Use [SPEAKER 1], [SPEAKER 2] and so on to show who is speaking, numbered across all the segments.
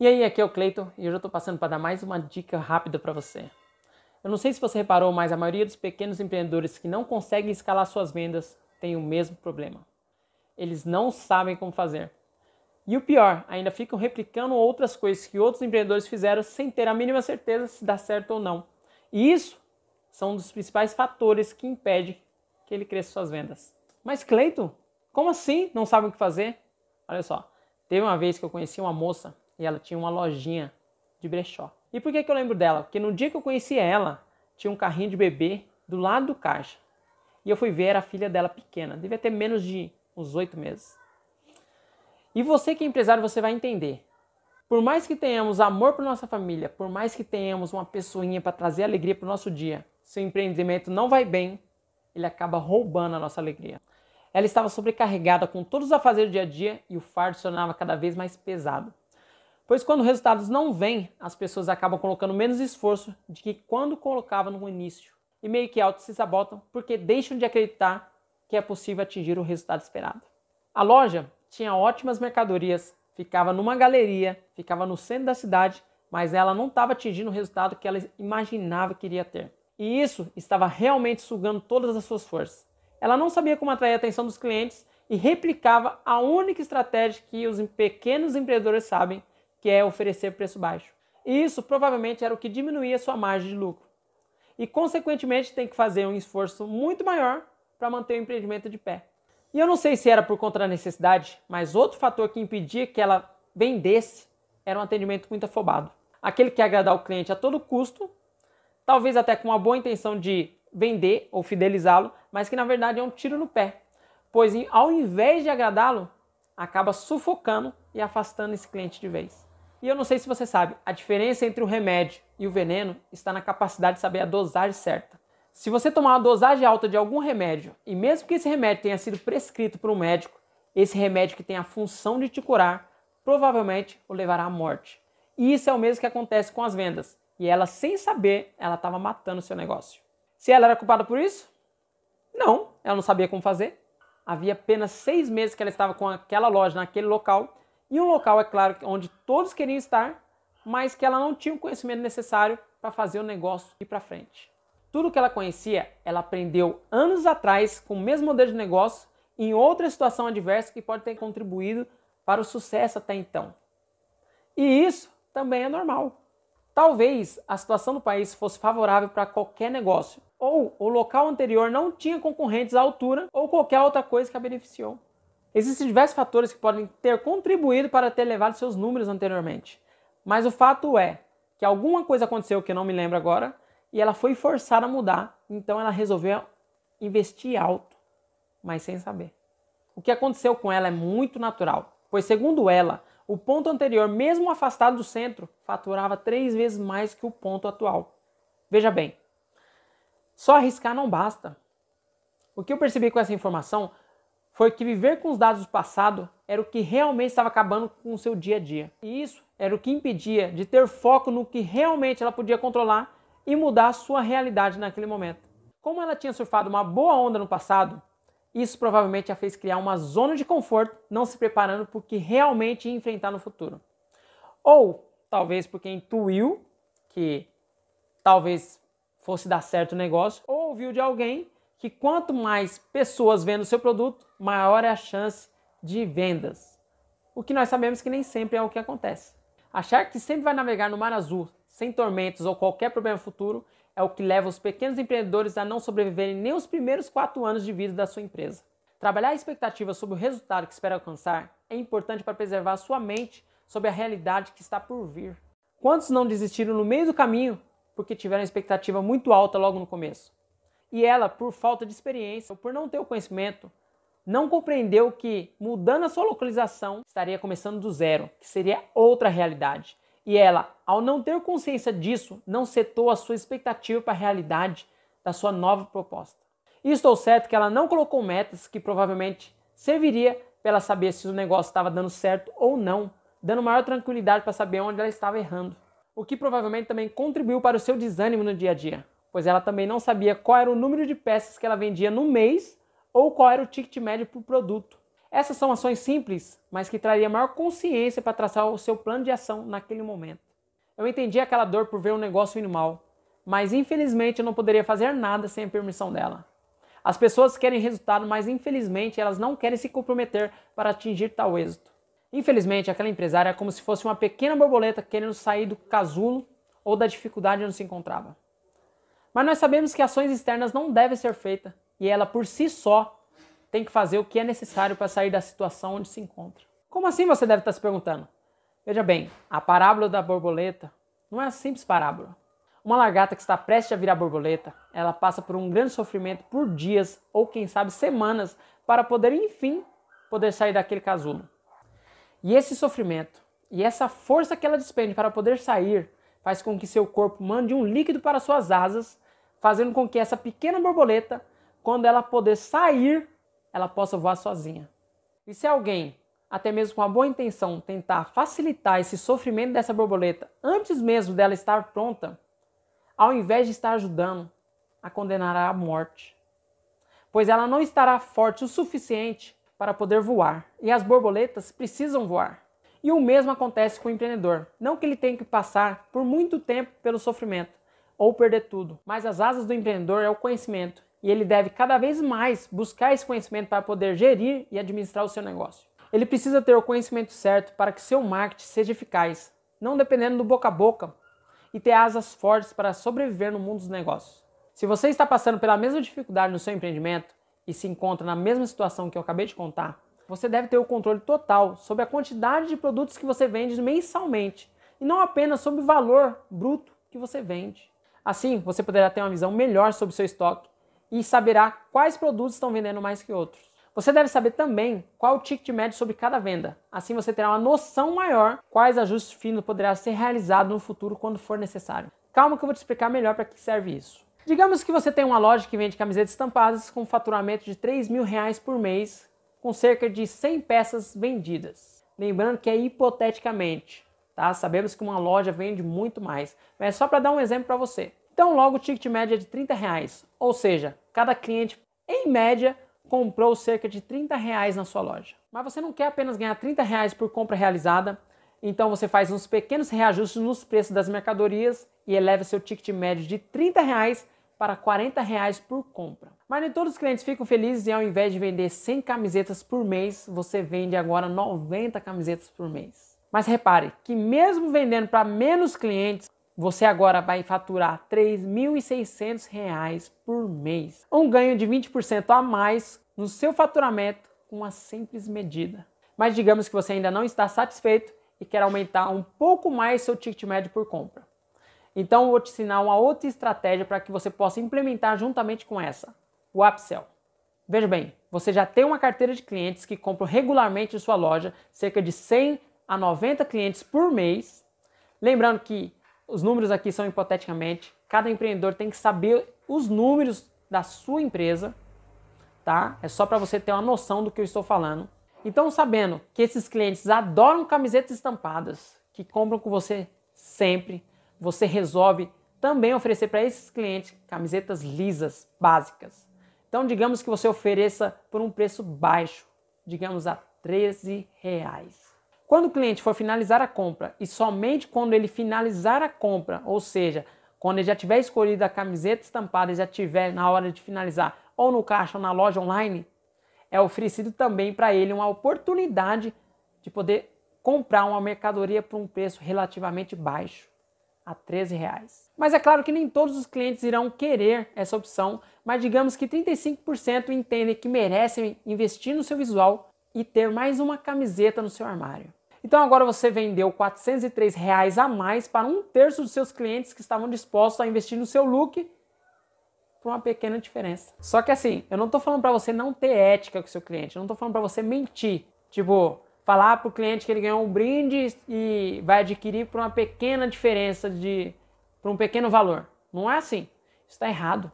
[SPEAKER 1] E aí, aqui é o Cleiton e hoje eu estou passando para dar mais uma dica rápida para você. Eu não sei se você reparou, mas a maioria dos pequenos empreendedores que não conseguem escalar suas vendas tem o mesmo problema. Eles não sabem como fazer. E o pior, ainda ficam replicando outras coisas que outros empreendedores fizeram sem ter a mínima certeza se dá certo ou não. E isso são um dos principais fatores que impede que ele cresça suas vendas. Mas Cleiton, como assim não sabe o que fazer? Olha só, teve uma vez que eu conheci uma moça e ela tinha uma lojinha de brechó. E por que, que eu lembro dela? Porque no dia que eu conheci ela, tinha um carrinho de bebê do lado do caixa. E eu fui ver a filha dela pequena, devia ter menos de uns oito meses. E você que é empresário, você vai entender. Por mais que tenhamos amor para nossa família, por mais que tenhamos uma pessoinha para trazer alegria para o nosso dia, se o empreendimento não vai bem, ele acaba roubando a nossa alegria. Ela estava sobrecarregada com todos os afazeres do dia a dia e o fardo se tornava cada vez mais pesado. Pois quando os resultados não vêm, as pessoas acabam colocando menos esforço de que quando colocava no início. E meio que auto se sabotam porque deixam de acreditar que é possível atingir o resultado esperado. A loja tinha ótimas mercadorias, ficava numa galeria, ficava no centro da cidade, mas ela não estava atingindo o resultado que ela imaginava que iria ter. E isso estava realmente sugando todas as suas forças. Ela não sabia como atrair a atenção dos clientes e replicava a única estratégia que os pequenos empreendedores sabem, que é oferecer preço baixo. E isso provavelmente era o que diminuía sua margem de lucro. E, consequentemente, tem que fazer um esforço muito maior para manter o empreendimento de pé. E eu não sei se era por conta da necessidade, mas outro fator que impedia que ela vendesse era um atendimento muito afobado. Aquele que agradar o cliente a todo custo, talvez até com uma boa intenção de vender ou fidelizá-lo, mas que na verdade é um tiro no pé, pois ao invés de agradá-lo, acaba sufocando e afastando esse cliente de vez. E eu não sei se você sabe, a diferença entre o remédio e o veneno está na capacidade de saber a dosagem certa. Se você tomar uma dosagem alta de algum remédio, e mesmo que esse remédio tenha sido prescrito por um médico, esse remédio que tem a função de te curar, provavelmente o levará à morte. E isso é o mesmo que acontece com as vendas. E ela, sem saber, ela estava matando o seu negócio. Se ela era culpada por isso? Não, ela não sabia como fazer. Havia apenas seis meses que ela estava com aquela loja naquele local e um local, é claro, onde todos queriam estar, mas que ela não tinha o conhecimento necessário para fazer o negócio ir para frente. Tudo que ela conhecia, ela aprendeu anos atrás com o mesmo modelo de negócio em outra situação adversa que pode ter contribuído para o sucesso até então. E isso também é normal. Talvez a situação do país fosse favorável para qualquer negócio, ou o local anterior não tinha concorrentes à altura, ou qualquer outra coisa que a beneficiou. Existem diversos fatores que podem ter contribuído para ter levado seus números anteriormente. Mas o fato é que alguma coisa aconteceu que eu não me lembro agora e ela foi forçada a mudar, então ela resolveu investir alto, mas sem saber. O que aconteceu com ela é muito natural, pois segundo ela, o ponto anterior, mesmo afastado do centro, faturava três vezes mais que o ponto atual. Veja bem, só arriscar não basta. O que eu percebi com essa informação foi que viver com os dados do passado era o que realmente estava acabando com o seu dia a dia. E isso era o que impedia de ter foco no que realmente ela podia controlar e mudar a sua realidade naquele momento. Como ela tinha surfado uma boa onda no passado, isso provavelmente a fez criar uma zona de conforto, não se preparando para o que realmente ia enfrentar no futuro. Ou talvez porque intuiu que talvez fosse dar certo o negócio, ou ouviu de alguém que quanto mais pessoas vendo o seu produto, maior é a chance de vendas. O que nós sabemos que nem sempre é o que acontece. Achar que sempre vai navegar no mar azul, sem tormentos ou qualquer problema futuro, é o que leva os pequenos empreendedores a não sobreviverem nem os primeiros quatro anos de vida da sua empresa. Trabalhar a expectativa sobre o resultado que espera alcançar é importante para preservar sua mente sobre a realidade que está por vir. Quantos não desistiram no meio do caminho porque tiveram expectativa muito alta logo no começo? E ela, por falta de experiência ou por não ter o conhecimento, não compreendeu que mudando a sua localização estaria começando do zero, que seria outra realidade. E ela, ao não ter consciência disso, não setou a sua expectativa para a realidade da sua nova proposta. E estou certo que ela não colocou metas que provavelmente serviria para ela saber se o negócio estava dando certo ou não, dando maior tranquilidade para saber onde ela estava errando. O que provavelmente também contribuiu para o seu desânimo no dia a dia pois ela também não sabia qual era o número de peças que ela vendia no mês ou qual era o ticket médio o produto. Essas são ações simples, mas que traria maior consciência para traçar o seu plano de ação naquele momento. Eu entendi aquela dor por ver um negócio indo mal, mas infelizmente eu não poderia fazer nada sem a permissão dela. As pessoas querem resultado, mas infelizmente elas não querem se comprometer para atingir tal êxito. Infelizmente, aquela empresária é como se fosse uma pequena borboleta querendo sair do casulo ou da dificuldade onde se encontrava. Mas nós sabemos que ações externas não devem ser feitas e ela por si só tem que fazer o que é necessário para sair da situação onde se encontra. Como assim você deve estar se perguntando? Veja bem, a parábola da borboleta não é uma simples parábola. Uma lagarta que está prestes a virar borboleta, ela passa por um grande sofrimento por dias ou quem sabe semanas para poder enfim poder sair daquele casulo. E esse sofrimento e essa força que ela despende para poder sair faz com que seu corpo mande um líquido para suas asas, fazendo com que essa pequena borboleta, quando ela poder sair, ela possa voar sozinha. E se alguém, até mesmo com a boa intenção, tentar facilitar esse sofrimento dessa borboleta antes mesmo dela estar pronta, ao invés de estar ajudando, a condenará à morte. Pois ela não estará forte o suficiente para poder voar, e as borboletas precisam voar. E o mesmo acontece com o empreendedor. Não que ele tenha que passar por muito tempo pelo sofrimento ou perder tudo, mas as asas do empreendedor é o conhecimento, e ele deve cada vez mais buscar esse conhecimento para poder gerir e administrar o seu negócio. Ele precisa ter o conhecimento certo para que seu marketing seja eficaz, não dependendo do boca a boca, e ter asas fortes para sobreviver no mundo dos negócios. Se você está passando pela mesma dificuldade no seu empreendimento e se encontra na mesma situação que eu acabei de contar, você deve ter o controle total sobre a quantidade de produtos que você vende mensalmente e não apenas sobre o valor bruto que você vende. Assim, você poderá ter uma visão melhor sobre seu estoque e saberá quais produtos estão vendendo mais que outros. Você deve saber também qual o ticket médio sobre cada venda. Assim você terá uma noção maior quais ajustes finos poderá ser realizado no futuro quando for necessário. Calma que eu vou te explicar melhor para que serve isso. Digamos que você tem uma loja que vende camisetas estampadas com faturamento de 3 mil reais por mês, com cerca de 100 peças vendidas. Lembrando que é hipoteticamente, tá? Sabemos que uma loja vende muito mais, mas é só para dar um exemplo para você. Então logo o ticket médio é de 30 reais, ou seja, cada cliente em média comprou cerca de 30 reais na sua loja. Mas você não quer apenas ganhar 30 reais por compra realizada, então você faz uns pequenos reajustes nos preços das mercadorias e eleva seu ticket médio de 30 reais para 40 reais por compra. Mas nem todos os clientes ficam felizes e ao invés de vender 100 camisetas por mês, você vende agora 90 camisetas por mês. Mas repare que mesmo vendendo para menos clientes, você agora vai faturar R$ 3.600 por mês. Um ganho de 20% a mais no seu faturamento com uma simples medida. Mas digamos que você ainda não está satisfeito e quer aumentar um pouco mais seu ticket médio por compra. Então eu vou te ensinar uma outra estratégia para que você possa implementar juntamente com essa, o upsell. Veja bem, você já tem uma carteira de clientes que compram regularmente em sua loja, cerca de 100 a 90 clientes por mês. Lembrando que os números aqui são hipoteticamente. Cada empreendedor tem que saber os números da sua empresa, tá? É só para você ter uma noção do que eu estou falando. Então, sabendo que esses clientes adoram camisetas estampadas, que compram com você sempre, você resolve também oferecer para esses clientes camisetas lisas, básicas. Então, digamos que você ofereça por um preço baixo, digamos a 13 reais. Quando o cliente for finalizar a compra e somente quando ele finalizar a compra, ou seja, quando ele já tiver escolhido a camiseta estampada e já tiver na hora de finalizar, ou no caixa ou na loja online, é oferecido também para ele uma oportunidade de poder comprar uma mercadoria por um preço relativamente baixo, a 13 reais. Mas é claro que nem todos os clientes irão querer essa opção, mas digamos que 35% entendem que merecem investir no seu visual e ter mais uma camiseta no seu armário. Então agora você vendeu 403 reais a mais para um terço dos seus clientes que estavam dispostos a investir no seu look por uma pequena diferença. Só que assim, eu não estou falando para você não ter ética com o seu cliente, eu não estou falando para você mentir. Tipo, falar para o cliente que ele ganhou um brinde e vai adquirir por uma pequena diferença de por um pequeno valor. Não é assim. Está errado.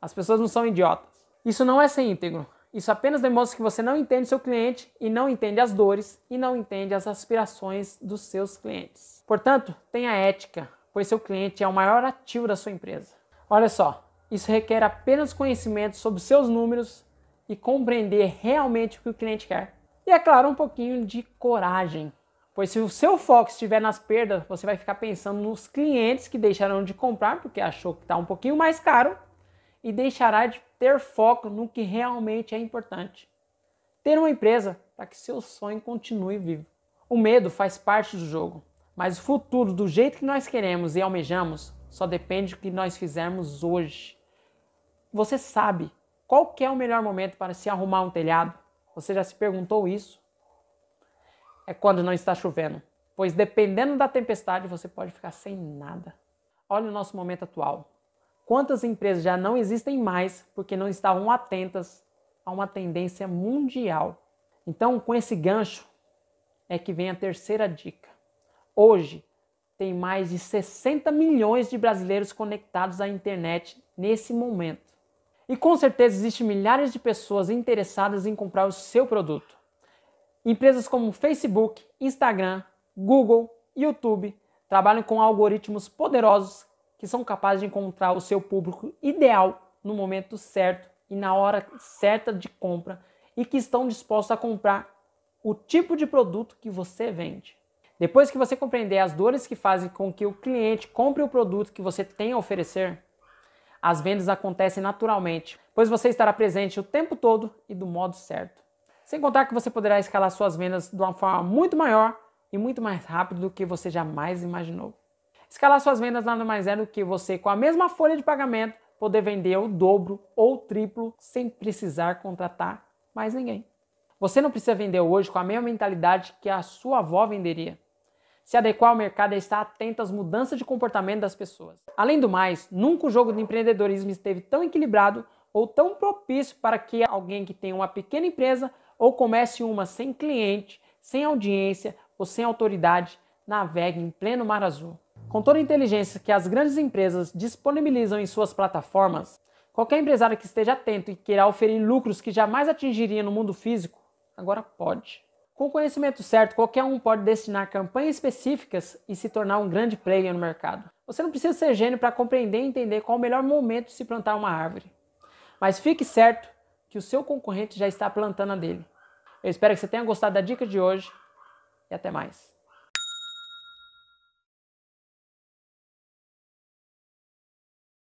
[SPEAKER 1] As pessoas não são idiotas. Isso não é ser íntegro. Isso apenas demonstra que você não entende seu cliente e não entende as dores e não entende as aspirações dos seus clientes. Portanto, tenha ética, pois seu cliente é o maior ativo da sua empresa. Olha só, isso requer apenas conhecimento sobre seus números e compreender realmente o que o cliente quer. E é claro, um pouquinho de coragem. Pois se o seu foco estiver nas perdas, você vai ficar pensando nos clientes que deixarão de comprar porque achou que está um pouquinho mais caro e deixará de ter foco no que realmente é importante. Ter uma empresa para que seu sonho continue vivo. O medo faz parte do jogo, mas o futuro, do jeito que nós queremos e almejamos, só depende do que nós fizermos hoje. Você sabe qual é o melhor momento para se arrumar um telhado? Você já se perguntou isso? É quando não está chovendo, pois dependendo da tempestade você pode ficar sem nada. Olha o nosso momento atual. Quantas empresas já não existem mais porque não estavam atentas a uma tendência mundial? Então, com esse gancho, é que vem a terceira dica. Hoje, tem mais de 60 milhões de brasileiros conectados à internet nesse momento. E com certeza existem milhares de pessoas interessadas em comprar o seu produto. Empresas como Facebook, Instagram, Google, YouTube trabalham com algoritmos poderosos que são capazes de encontrar o seu público ideal no momento certo e na hora certa de compra e que estão dispostos a comprar o tipo de produto que você vende. Depois que você compreender as dores que fazem com que o cliente compre o produto que você tem a oferecer, as vendas acontecem naturalmente, pois você estará presente o tempo todo e do modo certo. Sem contar que você poderá escalar suas vendas de uma forma muito maior e muito mais rápido do que você jamais imaginou. Escalar suas vendas nada mais é do que você, com a mesma folha de pagamento, poder vender o dobro ou o triplo sem precisar contratar mais ninguém. Você não precisa vender hoje com a mesma mentalidade que a sua avó venderia. Se adequar ao mercado é estar atento às mudanças de comportamento das pessoas. Além do mais, nunca o jogo de empreendedorismo esteve tão equilibrado ou tão propício para que alguém que tem uma pequena empresa ou comece uma sem cliente, sem audiência ou sem autoridade navegue em pleno mar azul. Com toda a inteligência que as grandes empresas disponibilizam em suas plataformas, qualquer empresário que esteja atento e queira oferir lucros que jamais atingiria no mundo físico, agora pode. Com o conhecimento certo, qualquer um pode destinar campanhas específicas e se tornar um grande player no mercado. Você não precisa ser gênio para compreender e entender qual o melhor momento de se plantar uma árvore. Mas fique certo que o seu concorrente já está plantando a dele. Eu espero que você tenha gostado da dica de hoje e até mais.